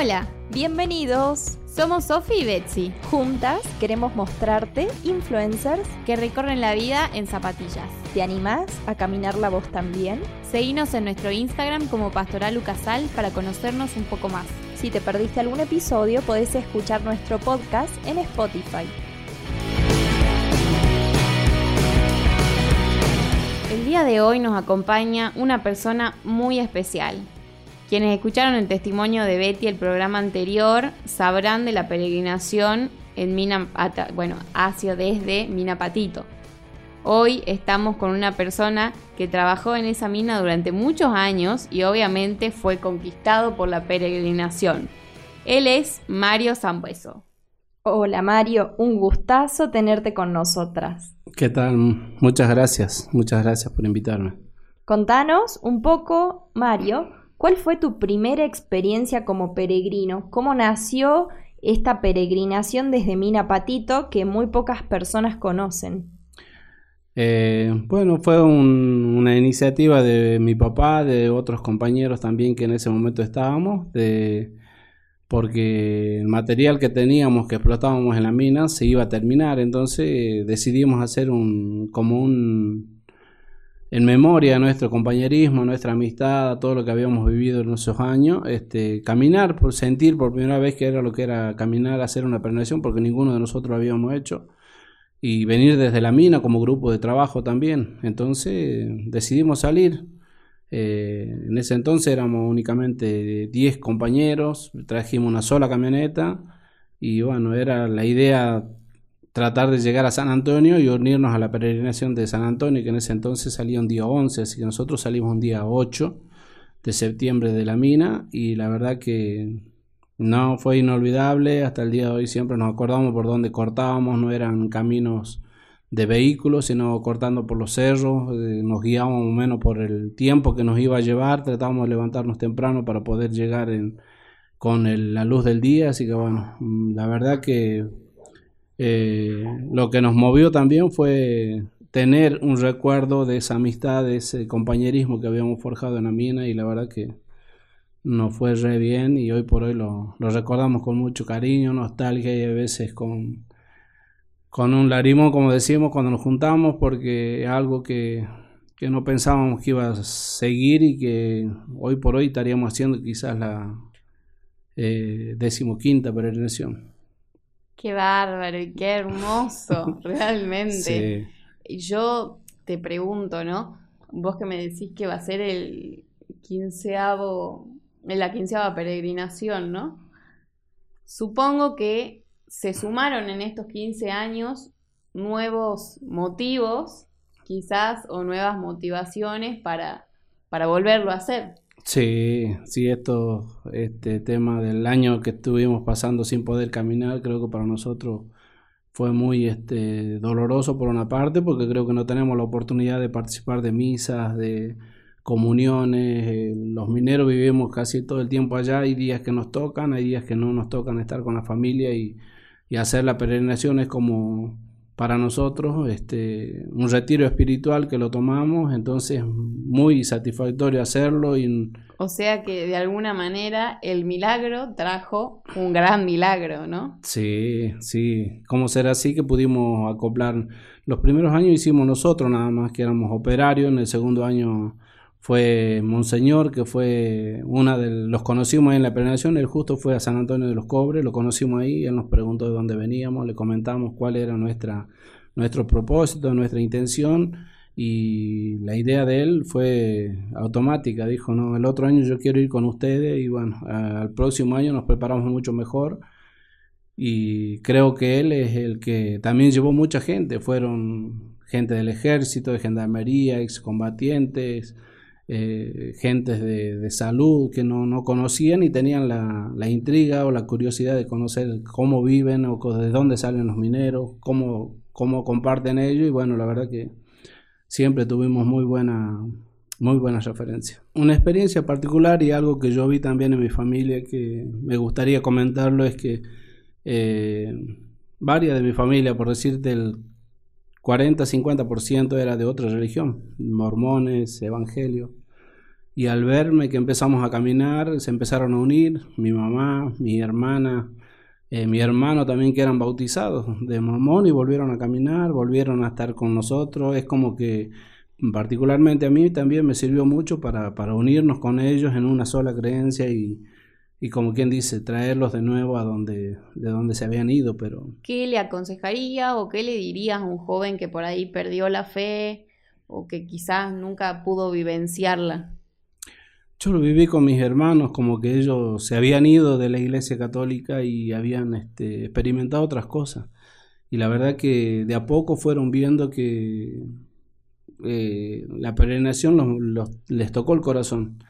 Hola, bienvenidos. Somos Sofi y Betsy. Juntas queremos mostrarte influencers que recorren la vida en zapatillas. ¿Te animás a caminar la voz también? Seguinos en nuestro Instagram como Pastoral Lucasal para conocernos un poco más. Si te perdiste algún episodio, podés escuchar nuestro podcast en Spotify. El día de hoy nos acompaña una persona muy especial. Quienes escucharon el testimonio de Betty el programa anterior sabrán de la peregrinación en Mina, bueno, hacia desde Minapatito. Hoy estamos con una persona que trabajó en esa mina durante muchos años y obviamente fue conquistado por la peregrinación. Él es Mario Zambueso. Hola Mario, un gustazo tenerte con nosotras. ¿Qué tal? Muchas gracias, muchas gracias por invitarme. Contanos un poco, Mario, ¿cuál fue tu primera experiencia como peregrino? ¿Cómo nació esta peregrinación desde Mina Patito que muy pocas personas conocen? Eh, bueno, fue una iniciativa de mi papá, de otros compañeros también que en ese momento estábamos, de, porque el material que teníamos, que explotábamos en la mina, se iba a terminar, entonces decidimos hacer un, como un, en memoria de nuestro compañerismo, nuestra amistad, todo lo que habíamos vivido en esos años, este, caminar, por sentir por primera vez que era lo que era caminar, hacer una peregrinación, porque ninguno de nosotros lo habíamos hecho y venir desde la mina como grupo de trabajo también. Entonces decidimos salir. Eh, en ese entonces éramos únicamente 10 compañeros, trajimos una sola camioneta y bueno, era la idea tratar de llegar a San Antonio y unirnos a la peregrinación de San Antonio, que en ese entonces salía un día 11, así que nosotros salimos un día 8 de septiembre de la mina y la verdad que no, fue inolvidable, hasta el día de hoy siempre nos acordamos por dónde cortábamos, no eran caminos de vehículos, sino cortando por los cerros, eh, nos guiábamos menos por el tiempo que nos iba a llevar, tratábamos de levantarnos temprano para poder llegar en, con la luz del día, así que bueno, mm, la verdad que eh, lo que nos movió también fue tener un recuerdo de esa amistad, de ese compañerismo que habíamos forjado en la mina y la verdad que nos fue re bien y hoy por hoy lo, recordamos con mucho cariño, nostalgia y a veces con, con un larimo, como decimos, cuando nos juntamos, porque es algo que, no pensábamos que iba a seguir y que hoy por hoy estaríamos haciendo quizás la eh, decimoquinta peregrinación. Qué bárbaro y qué hermoso, realmente. Yo te pregunto, ¿no? Vos que me decís que va a ser el quinceavo la quinceava peregrinación, ¿no? Supongo que se sumaron en estos 15 años nuevos motivos, quizás, o nuevas motivaciones para, para volverlo a hacer. Sí, sí, esto, este tema del año que estuvimos pasando sin poder caminar, creo que para nosotros fue muy este, doloroso por una parte, porque creo que no tenemos la oportunidad de participar de misas, de, comuniones, eh, los mineros vivimos casi todo el tiempo allá, hay días que nos tocan, hay días que no nos tocan estar con la familia y, hacer la peregrinación es como para nosotros este, un retiro espiritual que lo tomamos, entonces muy satisfactorio hacerlo. Y... O sea que de alguna manera el milagro trajo un gran milagro, ¿no? Sí, sí, ¿cómo será así que pudimos acoplar? Los primeros años hicimos nosotros nada más que éramos operarios, en el segundo año fue Monseñor, que fue una de los conocimos en la peregrinación, él justo fue a San Antonio de los Cobres, lo conocimos ahí, él nos preguntó de dónde veníamos, le comentamos cuál era nuestra, nuestro propósito, nuestra intención, y la idea de él fue automática, dijo, no, el otro año yo quiero ir con ustedes, y bueno, al próximo año nos preparamos mucho mejor, y creo que él es el que también llevó mucha gente, fueron gente del ejército, de gendarmería, excombatientes, eh, gentes de, salud que no, conocían y tenían la, intriga o la curiosidad de conocer cómo viven o de dónde salen los mineros, cómo, cómo comparten ellos y bueno, la verdad que siempre tuvimos muy buena muy buenas referencias. Una experiencia particular y algo que yo vi también en mi familia que me gustaría comentarlo es que eh, varias de mi familia, por decirte el 40-50% era de otra religión, mormones, evangelio. Y al verme que empezamos a caminar, se empezaron a unir mi mamá, mi hermana, eh, mi hermano también que eran bautizados de mormón y volvieron a caminar, volvieron a estar con nosotros. Es como que particularmente a mí también me sirvió mucho para, para unirnos con ellos en una sola creencia y, y como quien dice, traerlos de nuevo a donde, de donde se habían ido, pero... ¿Qué le aconsejaría o qué le dirías a un joven que por ahí perdió la fe o que quizás nunca pudo vivenciarla? Yo lo viví con mis hermanos, como que ellos se habían ido de la iglesia católica y habían este, experimentado otras cosas. Y la verdad que de a poco fueron viendo que eh, la peregrinación les tocó el corazón.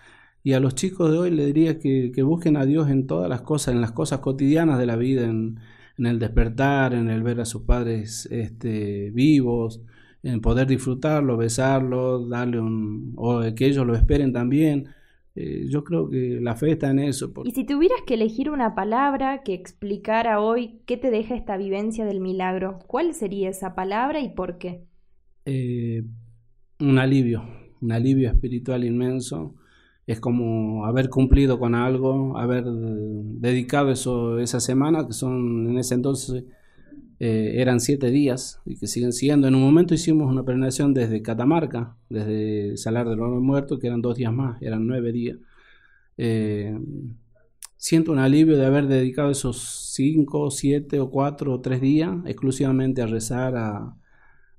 Y a los chicos de hoy le diría que, busquen a Dios en todas las cosas, en las cosas cotidianas de la vida, en, el despertar, en el ver a sus padres este, vivos, en poder disfrutarlo, besarlo, darle un... o que ellos lo esperen también eh, yo creo que la fe está en eso. Y si tuvieras que elegir una palabra que explicara hoy qué te deja esta vivencia del milagro, ¿cuál sería esa palabra y por qué? Eh, un alivio, un alivio espiritual inmenso. Es como haber cumplido con algo, haber dedicado eso esa semana, que son en ese entonces eh, eran siete días y que siguen siendo. En un momento hicimos una peregrinación desde Catamarca, desde Salar del Oro Muerto, que eran dos días más, eran nueve días. Eh, siento un alivio de haber dedicado esos cinco, siete o cuatro o tres días exclusivamente a rezar, a,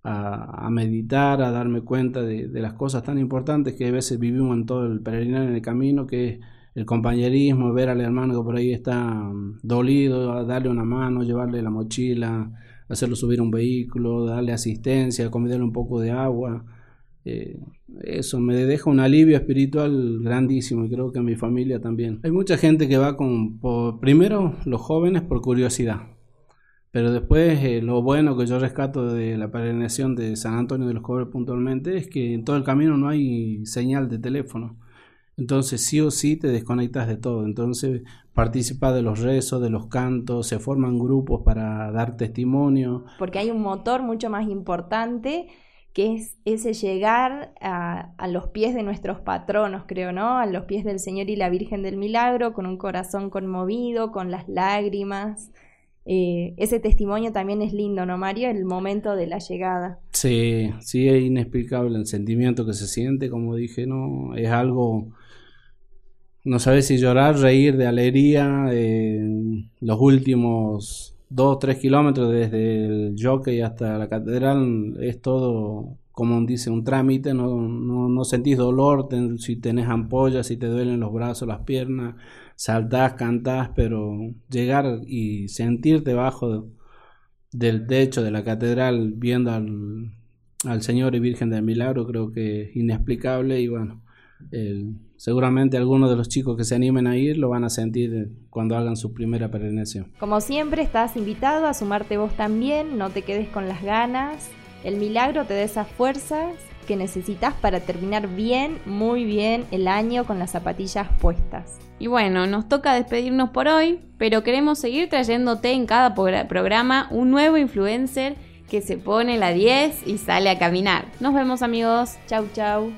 a, meditar, a darme cuenta de, de, las cosas tan importantes que a veces vivimos en todo el peregrinar en el camino, que el compañerismo, ver al hermano que por ahí está mm, dolido, darle una mano, llevarle la mochila, hacerlo subir un vehículo, darle asistencia, comerle un poco de agua. Eh, eso me deja un alivio espiritual grandísimo y creo que a mi familia también. Hay mucha gente que va con, primero los jóvenes por curiosidad, pero después eh, lo bueno que yo rescato de la peregrinación de San Antonio de los Cobres puntualmente es que en todo el camino no hay señal de teléfono. Entonces sí o sí te desconectas de todo. Entonces participa de los rezos, de los cantos, se forman grupos para dar testimonio. Porque hay un motor mucho más importante que es ese llegar a, a, los pies de nuestros patronos, creo, ¿no? A los pies del Señor y la Virgen del Milagro, con un corazón conmovido, con las lágrimas. Eh, ese testimonio también es lindo, ¿no, Mario? El momento de la llegada. Sí, sí, es inexplicable el sentimiento que se siente, como dije, ¿no? Es algo no sabes si llorar, reír de alegría. los últimos dos tres kilómetros desde el jockey hasta la catedral es todo, como dice, un trámite. No, no, sentís dolor si tenés ampollas, si te duelen los brazos, las piernas. Saltás, cantás, pero llegar y sentirte bajo del techo de la catedral viendo al, al Señor y Virgen del Milagro creo que es inexplicable y bueno seguramente algunos de los chicos que se animen a ir lo van a sentir cuando hagan su primera peregrinación. Como siempre, estás invitado a sumarte vos también, no te quedes con las ganas. El milagro te da esas fuerzas que necesitas para terminar bien, muy bien el año con las zapatillas puestas. Y bueno, nos toca despedirnos por hoy, pero queremos seguir trayéndote en cada programa un nuevo influencer que se pone la 10 y sale a caminar. Nos vemos amigos, chau chau.